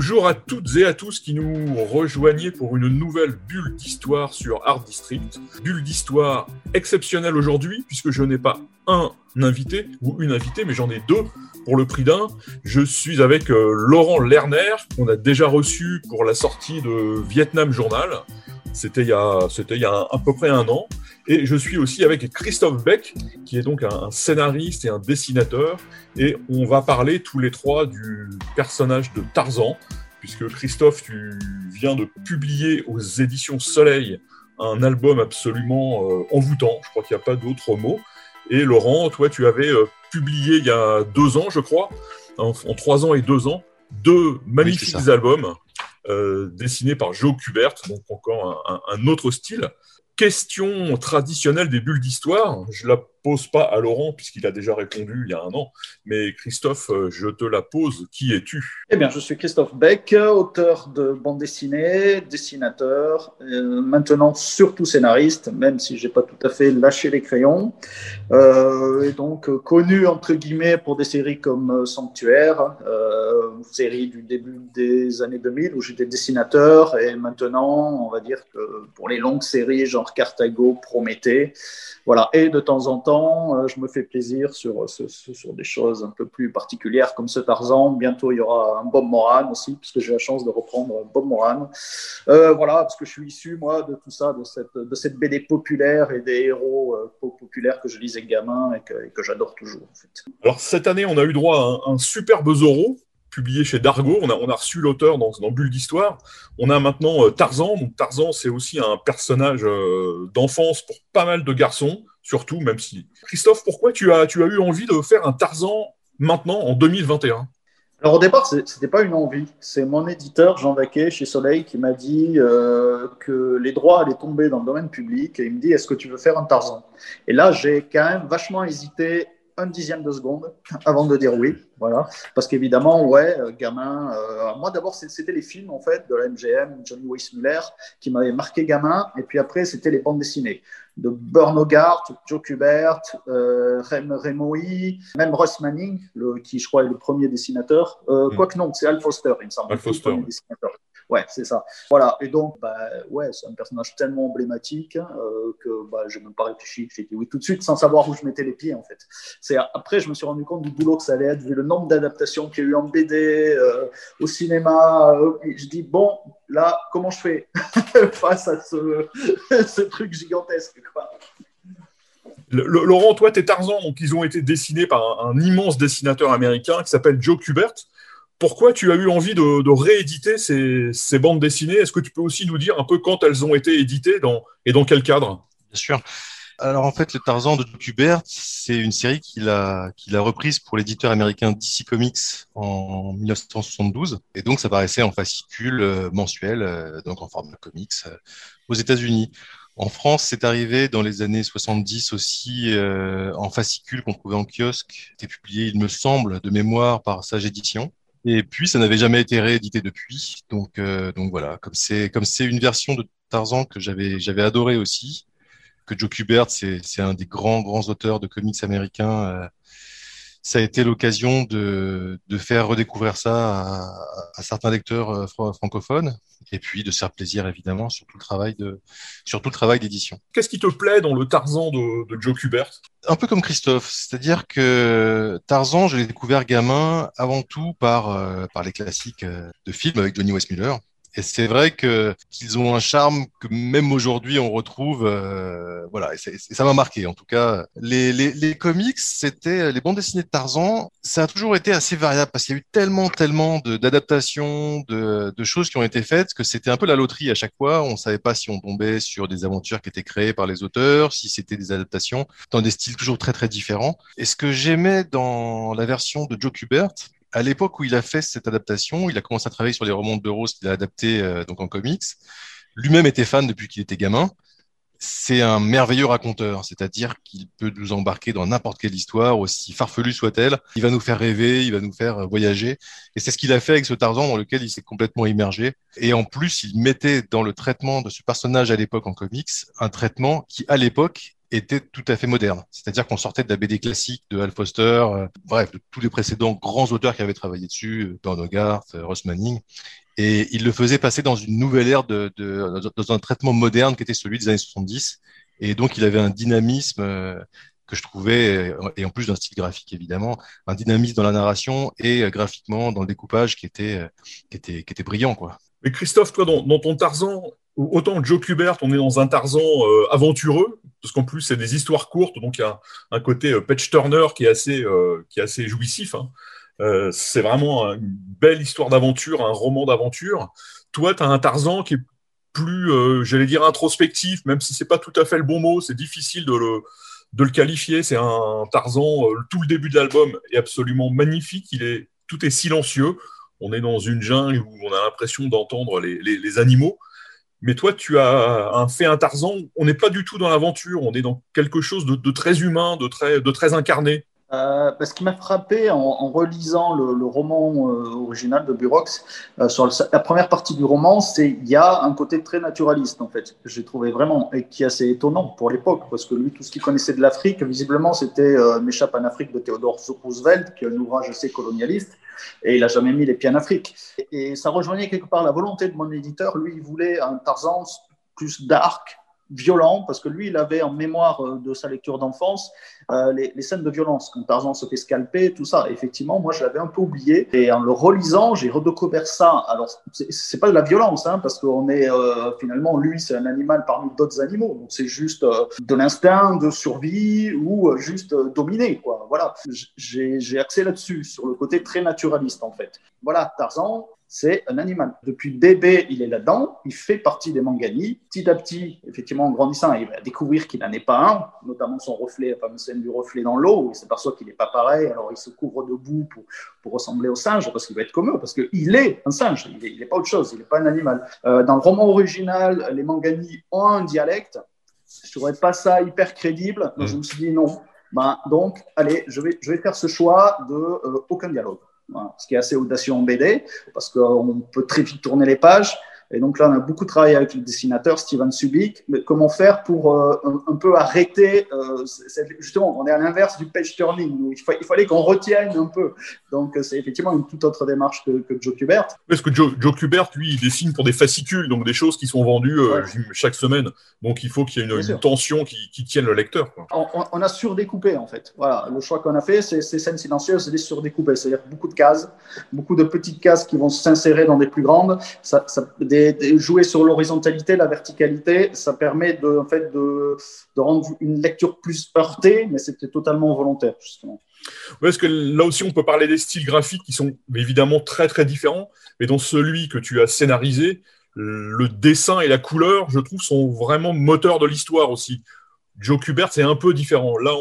Bonjour à toutes et à tous qui nous rejoignez pour une nouvelle bulle d'histoire sur Art District. Bulle d'histoire exceptionnelle aujourd'hui puisque je n'ai pas un invité ou une invitée mais j'en ai deux pour le prix d'un. Je suis avec euh, Laurent Lerner qu'on a déjà reçu pour la sortie de Vietnam Journal. C'était il y a, c'était il y a à peu près un an. Et je suis aussi avec Christophe Beck, qui est donc un, scénariste et un dessinateur. Et on va parler tous les trois du personnage de Tarzan, puisque Christophe, tu viens de publier aux éditions Soleil un album absolument euh, envoûtant. Je crois qu'il n'y a pas d'autre mot. Et Laurent, toi, tu avais euh, publié il y a deux ans, je crois, en, trois ans et deux ans, deux magnifiques albums euh, dessinés par Joe Kubert, donc encore un, un autre style question traditionnelle des bulles d'histoire. Je la pose pas à Laurent puisqu'il a déjà répondu il y a un an, mais Christophe, euh, je te la pose. Qui es-tu? Eh bien, je suis Christophe Beck, auteur de bande dessinée, dessinateur, euh, maintenant surtout scénariste, même si j'ai pas tout à fait lâché les crayons, euh, et donc connu entre guillemets pour des séries comme Sanctuaire, une série du début des années 2000 où j'étais dessinateur, et maintenant, on va dire que pour les longues séries genre Cartago, Prométhée, voilà, et de temps en temps, euh, je me fais plaisir sur, sur, des choses un peu plus particulières comme ce Tarzan. Bientôt, il y aura un Bob Moran aussi, puisque j'ai la chance de reprendre Bob Moran. Euh, voilà, parce que je suis issu, moi, de tout ça, de cette, BD populaire et des héros euh, populaires que je lisais gamin et que, j'adore toujours. Alors, cette année, on a eu droit à un, superbe Zorro publié chez Dargo. On a, reçu l'auteur dans, dans, Bulle d'Histoire. On a maintenant Tarzan. Donc Tarzan, c'est aussi un personnage d'enfance pour pas mal de garçons surtout, même si. Christophe, pourquoi tu as, tu as eu envie de faire un Tarzan maintenant, en 2021 alors au départ, ce n'était pas une envie. C'est mon éditeur, Jean Vaquet, chez Soleil, qui m'a dit euh, que les droits allaient tomber dans le domaine public. Et il me dit, est-ce que tu veux faire un Tarzan? Et là, j'ai quand même vachement hésité un dixième de seconde avant de dire oui. Voilà. Parce qu'évidemment, ouais, euh, gamin. Euh, moi, d'abord, c'était les films, en fait, de la MGM, Johnny Weissmuller, qui m'avaient marqué gamin. Et puis après, c'était les bandes dessinées de Burn Hogarth, Joe Kubert, euh, Rem Remoy, même Russ Manning, le, qui je crois est le premier dessinateur. Euh, mm. Quoique non, c'est Al Foster, il me semble. Al Foster. Ouais, c'est ça. Voilà. Et donc, bah, ouais, c'est un personnage tellement emblématique euh, que bah, je n'ai même pas réfléchi. J'ai dit oui tout de suite sans savoir où je mettais les pieds, en fait. C'est après, je me suis rendu compte du boulot que ça allait être, vu le nombre d'adaptations qu'il y a eu en BD, euh, au cinéma. Euh, je dis, bon, là, comment je fais face à ce, truc gigantesque. Laurent, toi, tes Tarzan, donc ils ont été dessinés par un immense dessinateur américain qui s'appelle Joe Kubert pourquoi tu as eu envie de, rééditer ces, bandes dessinées? Est-ce que tu peux aussi nous dire un peu quand elles ont été éditées et dans quel cadre? Bien sûr. Alors en fait, le Tarzan de Kubert, c'est une série qu'il a, qu'il a reprise pour l'éditeur américain DC Comics en 1972. Et donc ça paraissait en fascicule euh, mensuel, euh, donc en format comics, euh, aux États-Unis. En France, c'est arrivé dans les années 70 aussi en fascicule qu'on trouvait en kiosque. C'était publié, il me semble, de mémoire par Sage Édition. Et puis, ça n'avait jamais été réédité depuis. Donc, euh, donc voilà, comme c'est comme c'est une version de Tarzan que j'avais j'avais adoré aussi, que Joe Kubert, c'est un des grands grands auteurs de comics américains. Euh, ça a été l'occasion de, de faire redécouvrir ça à, à certains lecteurs euh, francophones et puis de se faire plaisir évidemment sur tout le travail de sur tout le travail d'édition. Qu'est-ce qui te plaît dans le Tarzan de, de Joe Kubert? Un peu comme Christophe, c'est-à-dire que Tarzan, je l'ai découvert gamin avant tout par euh, par les classiques euh, de films avec Johnny Westmuller et c'est vrai qu'ils ont un charme que même aujourd'hui on retrouve. Euh, voilà, et, ça m'a marqué. En tout cas, les comics, c'était les bandes dessinées de Tarzan. Ça a toujours été assez variable parce qu'il y a eu tellement, tellement d'adaptations, de, de, choses qui ont été faites que c'était un peu la loterie à chaque fois. On savait pas si on tombait sur des aventures qui étaient créées par les auteurs, si c'était des adaptations dans des styles toujours très très différents. Et ce que j'aimais dans la version de Joe Kubert, à l'époque où il a fait cette adaptation, il a commencé à travailler sur les romans de Rose qu'il a adaptés euh, donc en comics. Lui-même était fan depuis qu'il était gamin. c'est un merveilleux raconteur, c'est-à-dire qu'il peut nous embarquer dans n'importe quelle histoire, aussi farfelue soit-elle. Il va nous faire rêver, il va nous faire voyager. Et c'est ce qu'il a fait avec ce Tarzan dans lequel il s'est complètement immergé. Et en plus, il mettait dans le traitement de ce personnage à l'époque en comics un traitement qui, à l'époque, était tout à fait moderne. C'est-à-dire qu'on sortait de la BD classique de Hal Foster, euh, bref, de tous les précédents grands auteurs qui avaient travaillé dessus, euh, Don Hogarth, euh, Ross Manning, et il le faisait passer dans une nouvelle ère, de, de, dans un traitement moderne qui était celui des années 70. Et donc, il avait un dynamisme que je trouvais, et en plus d'un style graphique évidemment, un dynamisme dans la narration et graphiquement dans le découpage qui était, qui était, qui était brillant. Quoi. Mais Christophe, toi, dans, ton Tarzan, autant Joe Kubert, on est dans un Tarzan aventureux, parce qu'en plus, c'est des histoires courtes, donc il y a un côté euh, Patch Turner qui est assez, euh, qui est assez jouissif. Hein. c'est vraiment une belle histoire d'aventure, un roman d'aventure. Toi, tu as un Tarzan qui est plus, j'allais dire, introspectif, même si c'est pas tout à fait le bon mot, c'est difficile de le, de le qualifier. C'est un Tarzan, tout le début de l'album est absolument magnifique, il est, tout est silencieux. On est dans une jungle où on a l'impression d'entendre les, les animaux. Mais toi, tu as un, fait un Tarzan. On n'est pas du tout dans l'aventure. On est dans quelque chose de, très humain, de très, de très incarné. Euh, ce qui m'a frappé en, relisant le, roman euh, original de Burox, euh, sur la première partie du roman, c'est il y a un côté très naturaliste en fait. J'ai trouvé vraiment et qui est assez étonnant pour l'époque parce que lui tout ce qu'il connaissait de l'Afrique, visiblement c'était M'échappe en Afrique de Theodore Roosevelt, qui est un ouvrage assez colonialiste et il n'a jamais mis les pieds en Afrique. Et ça rejoignait quelque part la volonté de mon éditeur. Lui, il voulait un Tarzan plus dark, violent, parce que lui, il avait en mémoire euh, de sa lecture d'enfance euh, les, scènes de violence, quand Tarzan se fait scalper, tout ça. effectivement, moi, je l'avais un peu oublié. Et en le relisant, j'ai redécouvert ça. Alors, c'est pas de la violence, hein, parce qu'on est euh, finalement, lui, c'est un animal parmi d'autres animaux. Donc, c'est juste de l'instinct de survie ou juste dominer, quoi. Voilà. J'ai axé là-dessus, sur le côté très naturaliste, en fait. Voilà, Tarzan, c'est un animal. Depuis bébé, il est là-dedans, il fait partie des manganis. Petit à petit, effectivement, en grandissant, il va découvrir qu'il n'en est pas un, notamment son reflet, la fameuse scène du reflet dans l'eau, où il s'aperçoit qu'il n'est pas pareil, alors il se couvre de boue pour, pour ressembler au singe, parce qu'il va être comme eux, parce qu'il est un singe, il n'est pas autre chose, il n'est pas un animal. Euh, dans le roman original, les manganis ont un dialecte, je ne trouvais pas ça hyper crédible, donc je me suis dit non. Ben, donc, allez, je vais, je vais faire ce choix de euh, aucun dialogue ce qui est assez audacieux en BD, parce qu'on peut très vite tourner les pages. Et donc là, on a beaucoup travaillé avec le dessinateur Steven Subic. Mais comment faire pour euh, un, peu arrêter euh, Justement, on est à l'inverse du page turning. il, fallait qu'on retienne un peu. Donc euh, c'est effectivement une toute autre démarche que, Joe Kubert. Parce que Joe, Joe, Kubert, lui, il dessine pour des fascicules, donc des choses qui sont vendues chaque semaine. Donc il faut qu'il y ait une, tension qui, tienne le lecteur. On, a surdécoupé en fait. Voilà, le choix qu'on a fait, c'est ces scènes silencieuses, c'est des surdécoupées. C'est-à-dire beaucoup de cases, beaucoup de petites cases qui vont s'insérer dans des plus grandes. Ça, ça, des jouer sur l'horizontalité, la verticalité, ça permet de rendre une lecture plus heurtée, mais c'était totalement volontaire, justement. Oui, parce que là aussi, on peut parler des styles graphiques qui sont évidemment très très différents, mais dans celui que tu as scénarisé, le dessin et la couleur, je trouve, sont vraiment moteurs de l'histoire aussi. Joe Kubert, c'est un peu différent. Là,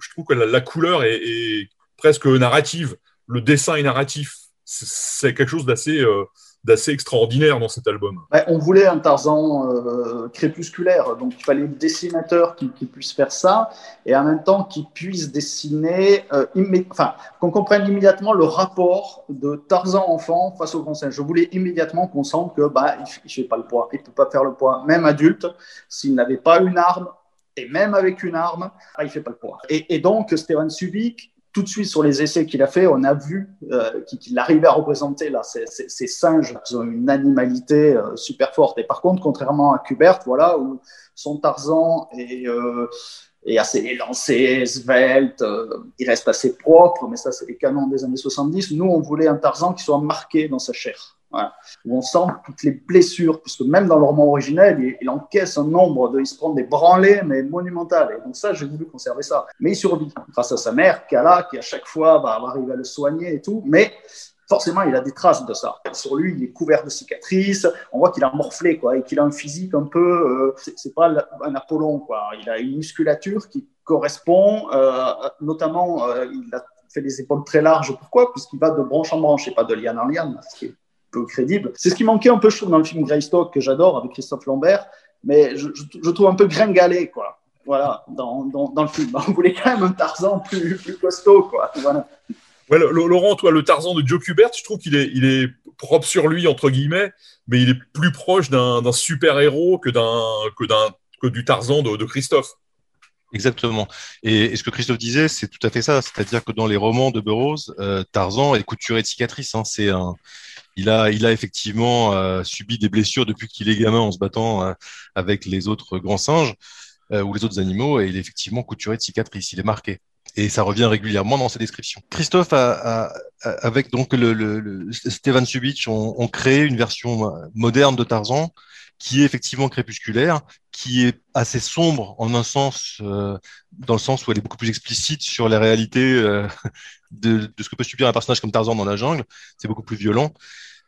je trouve que la, couleur est, presque narrative. Le dessin est narratif. C'est quelque chose d'assez euh, d'assez extraordinaire dans cet album. on voulait un Tarzan euh, crépusculaire, donc il fallait un dessinateur qui, puisse faire ça, et en même temps qui puisse dessiner, euh, enfin, qu'on comprenne immédiatement le rapport de Tarzan enfant face au singe. Je voulais immédiatement qu'on sente que bah, il ne fait pas le poids, il ne peut pas faire le poids, même adulte, s'il n'avait pas une arme, et même avec une arme, ah, il ne fait pas le poids. Et, donc, Steven Subic, tout de suite sur les essais qu'il a fait, on a vu euh, qu'il arrivait à représenter là ces, singes qui ont une animalité euh, super forte. Et par contre, contrairement à Kubert, voilà, où son Tarzan est, euh, est assez élancé, svelte, il reste assez propre, mais ça c'est les canons des années 70. Nous, on voulait un Tarzan qui soit marqué dans sa chair. Où on sent toutes les blessures, puisque même dans le roman originel, il, encaisse un nombre de. Il se prend des branlées, mais monumentales. Et donc, ça, j'ai voulu conserver ça. Mais il survit grâce à sa mère, Kala, qui à chaque fois va arriver à le soigner et tout. Mais forcément, il a des traces de ça. Sur lui, il est couvert de cicatrices. On voit qu'il a morflé, quoi, et qu'il a un physique un peu. Euh, c'est pas un Apollon, quoi. Il a une musculature qui correspond, euh, notamment, euh, il a fait des épaules très larges. Pourquoi? Puisqu'il va de branche en branche et pas de liane en liane, ce qui est peu crédible. C'est ce qui manquait un peu, je trouve, dans le film Greystock que j'adore avec Christophe Lambert. mais je, je, trouve un peu gringalé, quoi. Voilà, dans, dans, dans, le film. On voulait quand même un Tarzan plus, plus costaud, quoi. Voilà. Ouais, Laurent, toi, le Tarzan de Joe Kubert, je trouve qu'il est, il est propre sur lui, entre guillemets, mais il est plus proche d'un super-héros que, d'un, que, d'un, que du Tarzan de, de Christophe. Exactement. Et, ce que Christophe disait, c'est tout à fait ça. C'est-à-dire que dans les romans de Burroughs, euh, Tarzan est couturé de cicatrices. Hein. C'est un, il a, il a effectivement euh, subi des blessures depuis qu'il est gamin en se battant euh, avec les autres grands singes ou les autres animaux, et il est effectivement couturé de cicatrices. Il est marqué. Et ça revient régulièrement dans sa description. Christophe, avec donc le, le, le Steven Subich, ont, ont créé une version moderne de Tarzan qui est effectivement crépusculaire, qui est assez sombre en un sens, euh, dans le sens où elle est beaucoup plus explicite sur les réalités euh, de, de, ce que peut subir un personnage comme Tarzan dans la jungle. C'est beaucoup plus violent.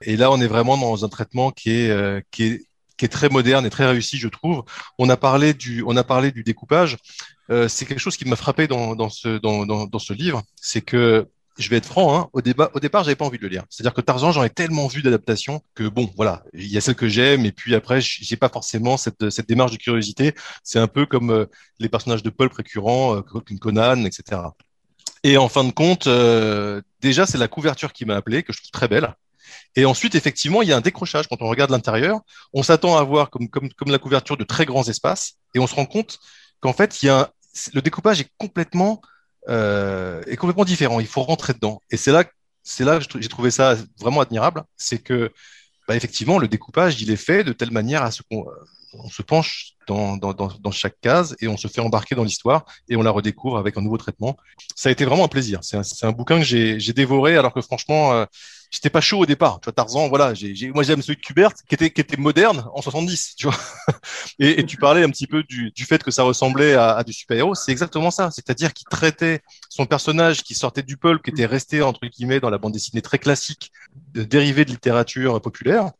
Et là, on est vraiment dans un traitement qui est, euh, qui est, qui est très moderne et très réussi, je trouve. On a parlé du, on a parlé du découpage. Euh, c'est quelque chose qui m'a frappé dans, dans, ce, dans, dans, ce livre, c'est que je vais être franc, hein, au, débat, au départ, j'avais pas envie de le lire. C'est-à-dire que Tarzan, j'en ai tellement vu d'adaptation que bon, voilà, il y a celle que j'aime et puis après, j'ai pas forcément cette, cette démarche de curiosité. C'est un peu comme euh, les personnages de pulp récurrents, euh, Conan, etc. Et en fin de compte, euh, déjà, c'est la couverture qui m'a appelé, que je trouve très belle. Et ensuite, effectivement, il y a un décrochage. Quand on regarde l'intérieur, on s'attend à voir comme, la couverture de très grands espaces et on se rend compte qu'en fait, il y a le découpage est complètement euh, est complètement différent. Il faut rentrer dedans. Et c'est là, c'est là que j'ai trouvé ça vraiment admirable. C'est que, bah, effectivement, le découpage, il est fait de telle manière à ce qu'on on se penche dans, chaque case et on se fait embarquer dans l'histoire et on la redécouvre avec un nouveau traitement. Ça a été vraiment un plaisir. C'est un, un, bouquin que j'ai dévoré alors que franchement, euh, j'étais pas chaud au départ. Tu vois, Tarzan, voilà, j'ai, moi j'aime celui de Kubert qui était, qui était moderne en 70, tu vois. et, tu parlais un petit peu du, du fait que ça ressemblait à, à du super-héros. C'est exactement ça. C'est-à-dire qu'il traitait son personnage qui sortait du pulp, qui était resté, entre guillemets, dans la bande dessinée très classique, de, dérivé de littérature populaire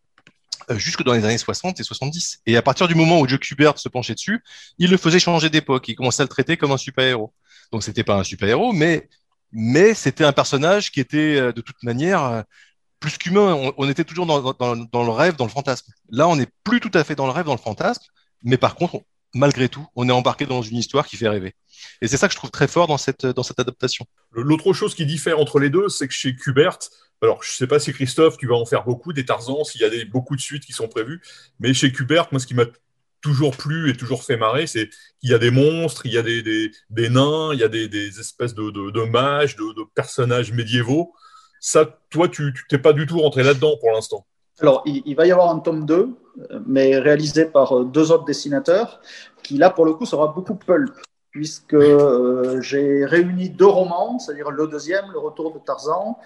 euh, jusque dans les années 60 et 70. Et à partir du moment où Joe Kubert se penchait dessus, il le faisait changer d'époque. Il commençait à le traiter comme un super-héros. Donc c'était pas un super-héros, mais mais c'était un personnage qui était euh, de toute manière euh, plus qu'humain. On, était toujours dans, le rêve, dans le fantasme. Là, on n'est plus tout à fait dans le rêve, dans le fantasme, mais par contre, malgré tout, on est embarqué dans une histoire qui fait rêver. Et c'est ça que je trouve très fort dans cette, adaptation. L'autre chose qui diffère entre les deux, c'est que chez Kubert, alors je ne sais pas si Christophe, tu vas en faire beaucoup des Tarzans, s'il y a des, beaucoup de suites qui sont prévues, mais chez Kubert, moi, ce qui m'a toujours plu et toujours fait marrer, c'est qu'il y a des monstres, il y a des, nains, il y a des, espèces de, mages, de, personnages médiévaux. Ça, toi, tu t'es pas du tout rentré là-dedans pour l'instant. Alors, il, va y avoir un tome 2, mais réalisé par euh, deux autres dessinateurs, qui là, pour le coup, sera beaucoup pulp, puisque euh, j'ai réuni deux romans, c'est-à-dire le deuxième, Le Retour de Tarzan,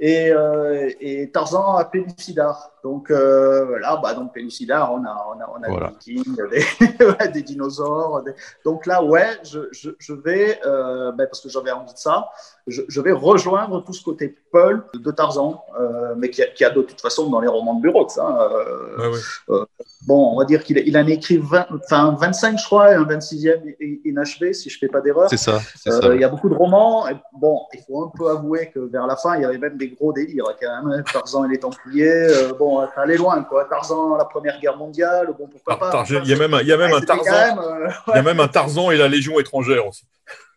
et, euh, et Tarzan à Pellucidar. Donc euh, là, bah, donc Pellucidar, on a, on a, on a voilà. des vikings, des, des dinosaures. Des... Donc là, ouais, je, je, je vais, euh, ben parce que j'avais envie de ça, je, je, vais rejoindre tout ce côté pulp de Tarzan, euh, mais qui a, qui a, de toute façon dans les romans de Burroughs. Hein, euh, ouais, ouais. bon, on va dire qu'il il en a écrit 20, enfin 25, je crois, et un 26e inachevé, si je fais pas d'erreur. C'est ça. Il y a beaucoup de romans. Et bon, il faut un peu avouer que vers la fin, il y avait même des gros délires quand même. Tarzan et les Templiers. Euh, bon, ça allait loin, quoi. Tarzan, la Première Guerre mondiale. Bon, pourquoi Ah, pas. Il y a même, un- il y a même un Tarzan. Même, euh, Il y a même un Tarzan et la Légion étrangère aussi.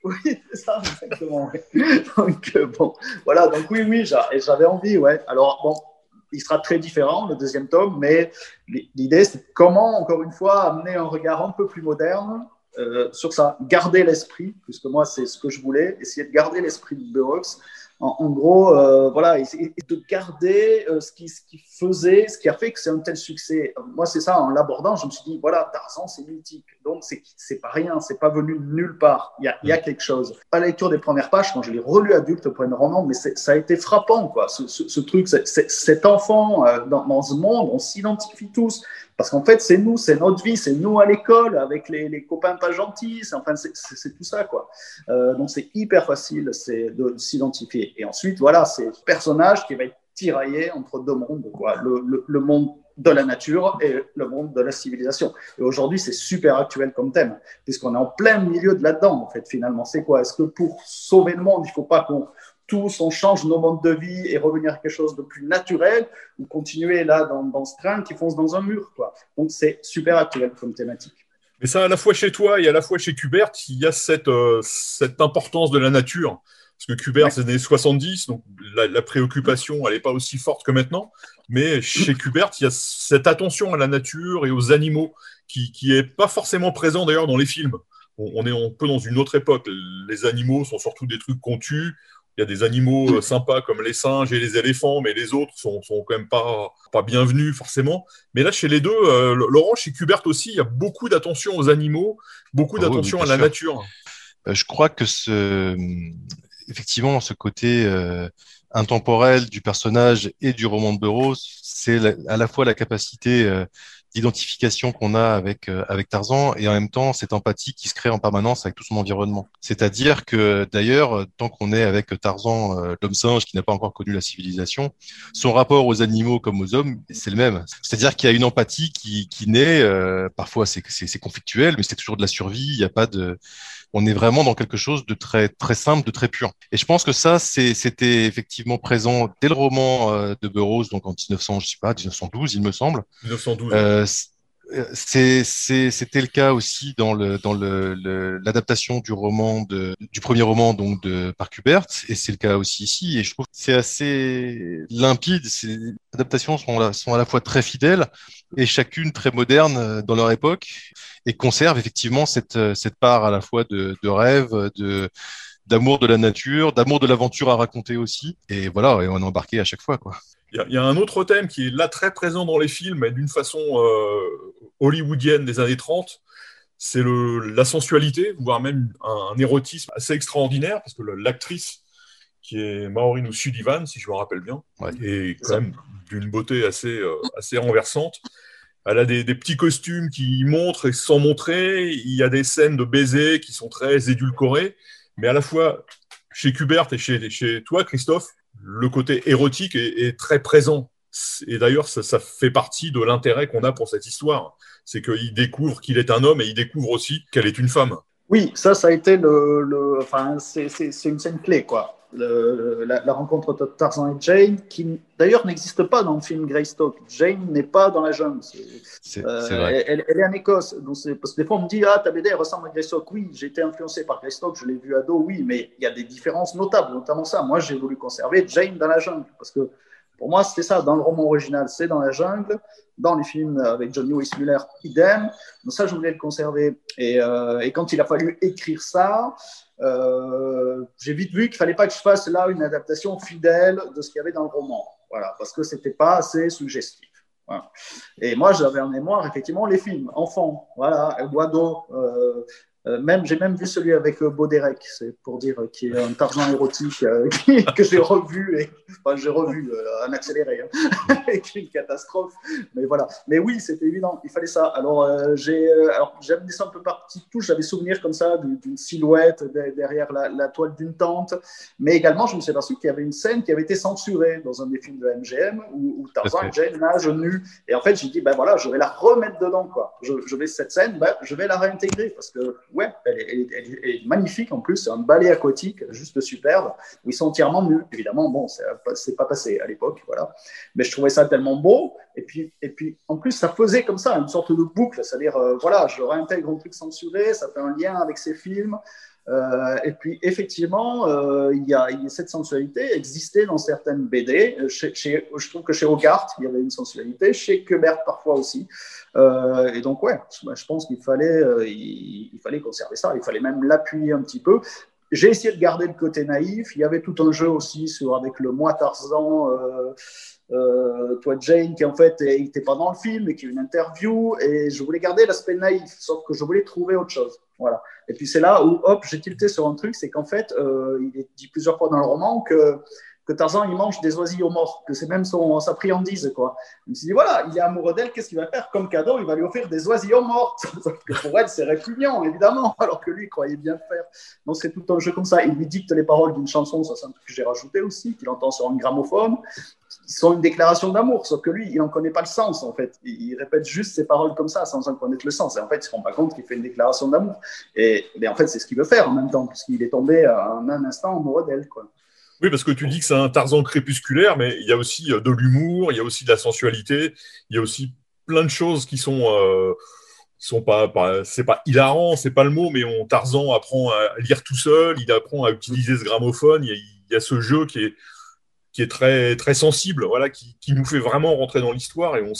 Oui, c'est ça, exactement. ouais. donc, euh, bon, voilà. Donc, oui, oui, j'avais envie, ouais. Alors, bon, il sera très différent, le deuxième tome, mais l'idée, c'est comment, encore une fois, amener un regard un peu plus moderne euh, sur ça. Garder l'esprit, puisque moi, c'est ce que je voulais, essayer de garder l'esprit de Burroughs. En, gros, euh, voilà, essayer de garder euh, ce, qui, faisait, ce qui a fait que c'est un tel succès. Moi, c'est ça, en l'abordant, je me suis dit, voilà, Tarzan, c'est mythique. Donc, c'est pas rien, c'est pas venu de nulle part. Il y a, y a quelque chose. À la lecture des premières pages, quand je l'ai relu adulte, le premier roman, mais ça a été frappant, quoi. Ce, ce, truc, cet enfant euh, dans, dans ce monde, on s'identifie tous. Parce qu'en fait, c'est nous, c'est notre vie, c'est nous à l'école avec les, copains pas gentils. Enfin, c'est- tout ça, quoi. Euh, donc, c'est hyper facile de, de s'identifier. Et ensuite, voilà, c'est ce personnage qui va être tiraillé entre deux mondes, le, le monde de la nature et le monde de la civilisation. Et aujourd'hui, c'est super actuel comme thème, puisqu'on est en plein milieu de là-dedans, en fait, finalement. C'est quoi? Est-ce que pour sauver le monde, il ne faut pas qu'on tous on change nos modes de vie et revenir à quelque chose de plus naturel ou continuer là dans, dans ce train qui fonce dans un mur. Quoi. Donc c'est super actuel comme thématique. Mais ça, à la fois chez toi et à la fois chez Kubert, il y a cette, euh, cette importance de la nature. Parce que Kubert, c'est des années 70, donc la, préoccupation, elle n'est pas aussi forte que maintenant. Mais chez Kubert, il y a cette attention à la nature et aux animaux qui n'est pas forcément présent d'ailleurs dans les films. On, est un peu dans une autre époque. Les animaux sont surtout des trucs qu'on tue. Il y a des animaux euh, sympas comme les singes et les éléphants, mais les autres sont, sont quand même pas, pas bienvenus forcément. Mais là, chez les deux, euh, Laurent, chez Kubert aussi, il y a beaucoup d'attention aux animaux, beaucoup ah d'attention à la nature. Euh, je crois que ce, effectivement, ce côté euh, intemporel du personnage et du roman de Burroughs, c'est à la fois la capacité d'identification qu'on a avec euh, avec Tarzan et en même temps cette empathie qui se crée en permanence avec tout son environnement. C'est-à-dire que d'ailleurs, tant qu'on est avec Tarzan, l'homme singe qui n'a pas encore connu la civilisation, son rapport aux animaux comme aux hommes, c'est le même. C'est-à-dire qu'il y a une empathie qui qui naît. parfois, c'est c'est conflictuel, mais c'est toujours de la survie. Il n'y a pas de on est vraiment dans quelque chose de très très simple, de très pur. Et je pense que ça, c'était effectivement présent dès le roman euh, de Burroughs, donc en 1900, je sais pas, 1912, il me semble. 1912. Euh, c'était le cas aussi dans l'adaptation du premier roman de par Kubert et c'est le cas aussi ici et je trouve que c'est assez limpide ces adaptations sont à la fois très fidèles et chacune très moderne euh, dans leur époque et conserve effectivement cette part à la fois de, rêve d'amour de la nature d'amour de l'aventure à raconter aussi et voilà on est embarqué à chaque fois quoi il y, a un autre thème qui est là très présent dans les films, mais d'une façon euh, hollywoodienne des années 30, c'est la sensualité, voire même un, érotisme assez extraordinaire, parce que l'actrice qui est Maureen Sullivan, si je me rappelle bien, est quand même d'une beauté assez, euh, assez renversante. Elle a des, petits costumes qui montrent et sans montrer. Il y a des scènes de baisers qui sont très édulcorées. Mais à la fois, chez Kubert et chez, chez toi, Christophe, le côté érotique est, très présent. Et d'ailleurs, ça, fait partie de l'intérêt qu'on a pour cette histoire. C'est qu'il découvre qu'il est un homme et il découvre aussi qu'elle est une femme. Oui, ça, ça a été le. enfin, c'est une scène clé, quoi. La, rencontre de Tarzan et Jane, qui d'ailleurs n'existe pas dans le film Greystock. Jane n'est pas dans la jungle. Euh, elle, elle, est en Écosse. Donc parce que des fois, on me dit Ah, ta BD ressemble à Greystock. Oui, j'ai été influencé par Greystock, je l'ai vu ado, oui, mais il y a des différences notables, notamment ça. Moi, j'ai voulu conserver Jane dans la jungle parce que pour moi, c'était ça. Dans le roman original, c'est dans la jungle. Dans les films avec John Lewis Muller, idem. Donc ça, je voulais le conserver. Et, euh, et quand il a fallu écrire ça, euh, j'ai vite vu qu'il fallait pas que je fasse là une adaptation fidèle de ce qu'il y avait dans le roman. Voilà, parce que c'était pas assez suggestif. Et moi, j'avais en mémoire effectivement les films, enfants, voilà, Guado, euh, même, j'ai même vu celui avec euh, Bauderec, c'est pour dire euh, qui est un Tarzan érotique que j'ai revu et enfin, j'ai revu en accéléré, hein, une catastrophe. Mais voilà. Mais oui, c'était évident, il fallait ça. Alors j'ai, alors j'avais ça un peu par petites touches, j'avais souvenir comme ça d'une silhouette derrière la, toile d'une tente, mais également je me suis aperçu qu'il y avait une scène qui avait été censurée dans un des films de MGM où, Tarzan et Jane nagent nu. Et en fait, j'ai dit ben voilà, je vais la remettre dedans quoi. Je, je vais cette scène, ben, je vais la réintégrer parce que ouais, elle est, magnifique en plus. C'est un ballet aquatique juste superbe où ils sont entièrement nus. Évidemment, bon, c'est pas passé à l'époque, voilà. Mais je trouvais ça tellement beau. Et puis, et puis, en plus, ça faisait comme ça une sorte de boucle. C'est-à-dire, euh, voilà, je réintègre un truc censuré, ça fait un lien avec ces films. Euh, et puis, effectivement, euh, il, y a, cette sensualité existait dans certaines BD. Je trouve que chez Hogarth, il y avait une sensualité, chez Quebert parfois aussi. Euh, et donc, ouais, je pense qu'il fallait, il, fallait conserver ça. Il fallait même l'appuyer un petit peu. J'ai essayé de garder le côté naïf. Il y avait tout un jeu aussi avec le moi Tarzan. Toi Jane qui en fait n'était pas dans le film et qui est une interview et je voulais garder l'aspect naïf sauf que je voulais trouver autre chose voilà et puis c'est là où hop j'ai tilté sur un truc c'est qu'en fait euh, il est dit plusieurs fois dans le roman que que Tarzan il mange des oisillons morts, que c'est même son, sa friandise quoi. Je me suis dit voilà, il est amoureux d'elle, qu'est-ce qu'il va faire comme cadeau? Il va lui offrir des oisillons morts. que pour elle c'est répugnant évidemment, alors que lui il croyait bien faire. Donc c'est tout un jeu comme ça. Il lui dicte les paroles d'une chanson, ça c'est un truc que j'ai rajouté aussi, qu'il entend sur un gramophone sont une déclaration d'amour, sauf que lui, il n'en connaît pas le sens, en fait. Il, répète juste ces paroles comme ça, sans en connaître le sens. Et en fait, il ne se rend pas compte qu'il fait une déclaration d'amour. Et, en fait, c'est ce qu'il veut faire en même temps, puisqu'il est tombé en un instant amoureux d'elle, quoi. Oui, parce que tu dis que c'est un Tarzan crépusculaire, mais il y a aussi de l'humour, il y a aussi de la sensualité, il y a aussi plein de choses qui sont sont pas, c'est pas hilarant, c'est pas le mot, mais on Tarzan apprend à lire tout seul, il apprend à utiliser ce gramophone, il y a, ce jeu qui est qui est très très sensible, voilà, qui, qui nous fait vraiment rentrer dans l'histoire et on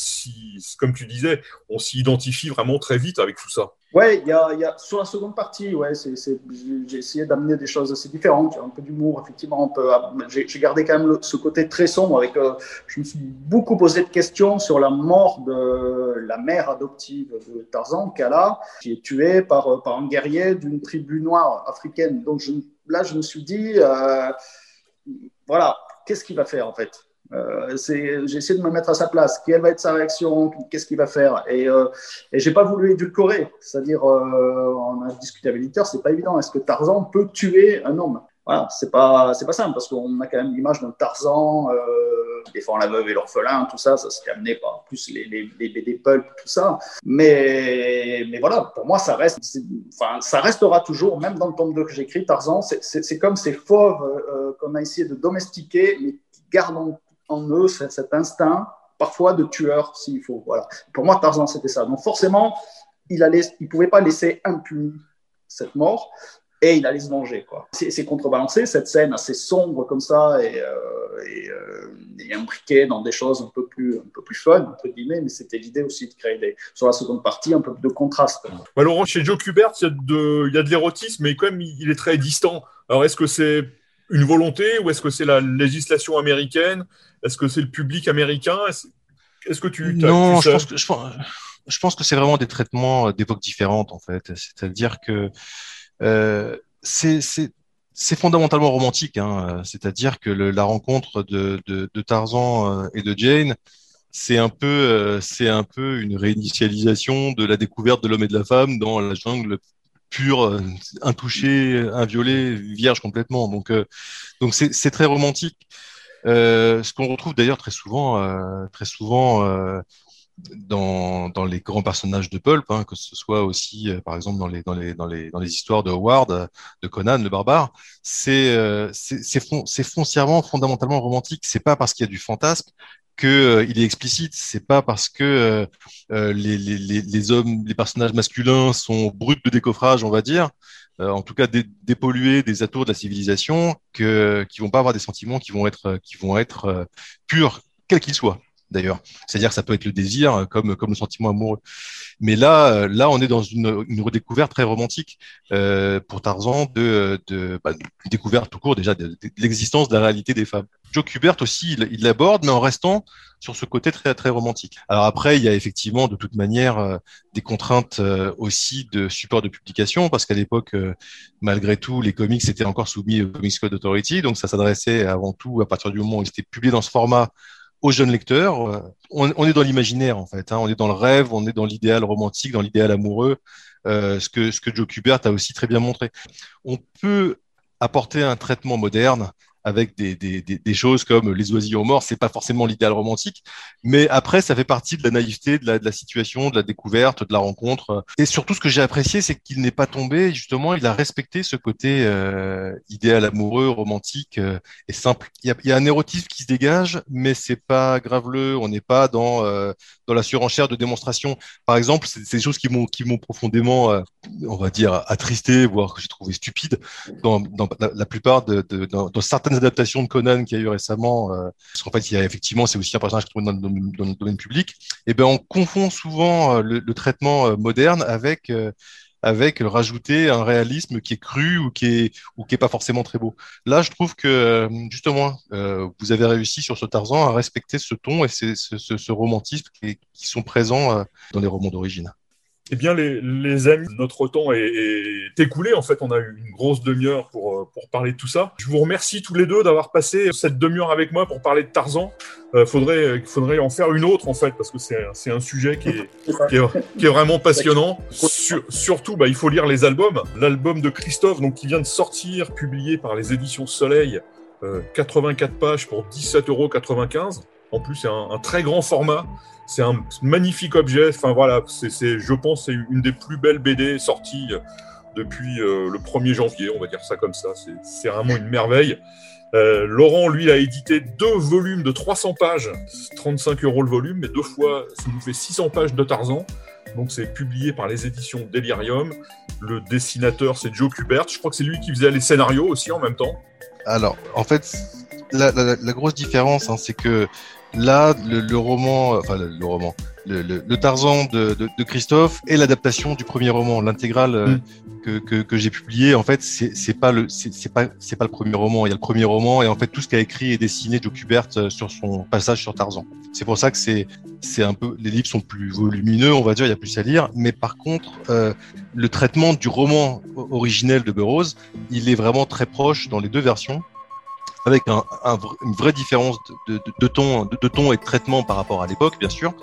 comme tu disais, on s'y identifie vraiment très vite avec tout ça. Ouais, y a, y a, sur la seconde partie, ouais, j'ai essayé d'amener des choses assez différentes, un peu d'humour, effectivement, j'ai, gardé quand même ce côté très sombre avec, euh, je me suis beaucoup posé de questions sur la mort de la mère adoptive de Tarzan, Kala, qui est tuée par, par un guerrier d'une tribu noire africaine. Donc je, là, je me suis dit, euh, voilà, qu'est-ce qu'il va faire en fait? Euh, j'ai essayé de me mettre à sa place. Quelle va être sa réaction? Qu'est-ce qu'il va faire? Et, euh, et j'ai pas voulu édulcorer. C'est-à-dire, euh, avec l'éditeur, c'est pas évident. Est-ce que Tarzan peut tuer un homme? Voilà, c'est pas, c'est pas simple parce qu'on a quand même l'image d'un Tarzan euh, défend la veuve et l'orphelin, tout ça, ça s'est amené par plus les, les, les BD pulp, tout ça. Mais, mais voilà, pour moi, ça reste, enfin, ça restera toujours, même dans le tome 2 que j'écris, Tarzan, c'est comme ces fauves euh, qu'on a essayé de domestiquer, mais qui gardent en eux cet instinct, parfois de tueur s'il faut. Voilà. Pour moi, Tarzan, c'était ça. Donc forcément, il ne il pouvait pas laisser impuni cette mort et il allait se venger. C'est contrebalancé, cette scène assez sombre comme ça et, euh, euh, et, imbriquée dans des choses un peu plus, un peu plus fun, entre guillemets, mais c'était l'idée aussi de créer des, sur la seconde partie un peu de contraste. Bah, Laurent, chez Joe Kubert, il y a de, il y a de l'érotisme, mais quand même, il est très distant. Alors, est-ce que c'est une volonté ou est-ce que c'est la législation américaine? Est-ce que c'est le public américain? Est-ce que tu non je pense que je pense, que c'est vraiment des traitements euh, d'époques différentes en fait. C'est-à-dire que euh, c'est c'est fondamentalement romantique. Hein. C'est-à-dire que la rencontre de, Tarzan euh, et de Jane, c'est un peu, euh, c'est un peu une réinitialisation de la découverte de l'homme et de la femme dans la jungle pur, euh, intouché, inviolé, vierge complètement. Donc, euh, c'est très romantique. Euh, ce qu'on retrouve d'ailleurs très souvent, euh, très souvent euh, dans, les grands personnages de pulp, hein, que ce soit aussi, par exemple, dans les, dans, les, dans, les, dans les histoires de Howard, de Conan, le barbare, c'est c'est foncièrement, fondamentalement romantique. C'est pas parce qu'il y a du fantasme que euh, il est explicite. C'est pas parce que euh, euh, les, les, les, hommes, les personnages masculins sont bruts de décoffrage, on va dire, en tout cas dépollués des atours de la civilisation, que qui vont pas avoir des sentiments qui vont être qui vont être purs, quels qu'ils soient d'ailleurs. C'est-à-dire que ça peut être le désir euh, comme, comme le sentiment amoureux. Mais là, euh, là, on est dans une, une redécouverte très romantique euh, pour Tarzan de, de bah, une découverte tout court déjà de, l'existence de la réalité des femmes. Joe Kubert aussi, il l'aborde, mais en restant sur ce côté très très romantique. Alors après, il y a effectivement de toute manière des contraintes aussi de support de publication, parce qu'à l'époque, malgré tout, les comics étaient encore soumis au Comics Code Authority, donc ça s'adressait avant tout à partir du moment où ils étaient publiés dans ce format aux jeunes lecteurs. Euh, on, est dans l'imaginaire en fait, hein. on est dans le rêve, on est dans l'idéal romantique, dans l'idéal amoureux, euh, ce que ce que Joe Kubert a aussi très bien montré. On peut apporter un traitement moderne avec des, choses comme les oisillons morts, c'est pas forcément l'idéal romantique, mais après ça fait partie de la naïveté, de la, situation, de la découverte, de la rencontre. Et surtout, ce que j'ai apprécié, c'est qu'il n'est pas tombé, justement, il a respecté ce côté euh, idéal amoureux, romantique euh, et simple. Il y, a, un érotisme qui se dégage, mais c'est pas graveleux. On n'est pas dans euh, la surenchère de démonstration. Par exemple, c'est des choses qui m'ont profondément, on va dire, attristé, voire que j'ai trouvé stupide dans, la, plupart de, de dans certaines adaptations de Conan qu'il y a eu récemment, euh, parce qu'en fait, il y a effectivement, c'est aussi un personnage qui dans, dans, dans, le domaine public, et eh ben on confond souvent euh, le, le traitement euh, moderne avec avec rajouter un réalisme qui est cru ou qui est ou qui est pas forcément très beau. Là, je trouve que justement, vous avez réussi sur ce Tarzan à respecter ce ton et ce, romantisme qui, sont présents dans les romans d'origine. Eh bien, les, les, amis, notre temps est, est, écoulé. En fait, on a eu une grosse demi-heure pour, euh, pour parler de tout ça. Je vous remercie tous les deux d'avoir passé cette demi-heure avec moi pour parler de Tarzan. Euh, faudrait, faudrait en faire une autre, en fait, parce que c'est un sujet qui est, qui est, vraiment passionnant. Sur, surtout, bah, il faut lire les albums. L'album de Christophe, donc, qui vient de sortir, publié par les éditions Soleil, euh, 84 pages pour 17,95 euros. En plus, c'est un, un, très grand format c'est un magnifique objet. Enfin voilà, c'est, je pense, c'est une des plus belles BD sorties depuis euh, le 1er janvier, on va dire ça comme ça. C'est vraiment une merveille. Euh, Laurent, lui, a édité deux volumes de 300 pages, 35 euros le volume, mais deux fois, ça nous fait 600 pages de Tarzan. Donc c'est publié par les éditions Delirium. Le dessinateur, c'est Joe Kubert. Je crois que c'est lui qui faisait les scénarios aussi en même temps. Alors, en fait, la, grosse différence, hein, c'est que là, le, roman, enfin le, roman, le, Tarzan de, Christophe est l'adaptation du premier roman, l'intégrale euh, mm. que, que, j'ai publié. En fait, c'est pas le c'est pas c'est pas le premier roman. Il y a le premier roman et en fait tout ce qu'a écrit et dessiné Joe Kubert euh, sur son passage sur Tarzan. C'est pour ça que c'est c'est un peu les livres sont plus volumineux, on va dire, il y a plus à lire. Mais par contre, euh, le traitement du roman originel de Burroughs, il est vraiment très proche dans les deux versions avec un, une vraie différence de, de, de, ton, de, ton et de traitement par rapport à l'époque, bien sûr.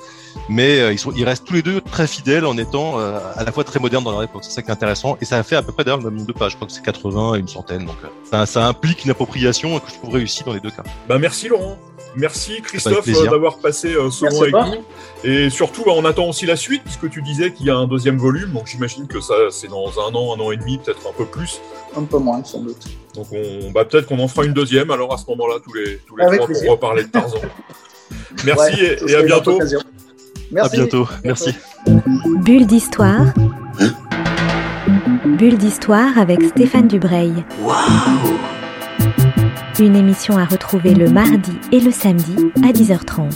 Mais euh, ils, sont, ils restent tous les deux très fidèles en étant euh, à la fois très modernes dans leur époque. C'est ça qui est intéressant. Et ça a fait à peu près d'ailleurs le même nombre de pages. Je crois que c'est 80 et une centaine. Donc euh, ça, ça, implique une appropriation que je trouve réussie dans les deux cas. Bah merci Laurent. Merci Christophe d'avoir passé ce moment avec nous. Et surtout, on attend aussi la suite, puisque tu disais qu'il y a un deuxième volume. Donc j'imagine que ça, c'est dans un an, un an et demi, peut-être un peu plus. Un peu moins, sans doute. Donc on, bah, peut-être qu'on en fera une deuxième alors à ce moment-là tous les, tous les trois pour reparler de Tarzan. Merci et, à bientôt. Merci. À bientôt. Merci. Bulle d'histoire. Bulle d'histoire avec Stéphane Dubreuil. Une émission à retrouver le mardi et le samedi à 10h30.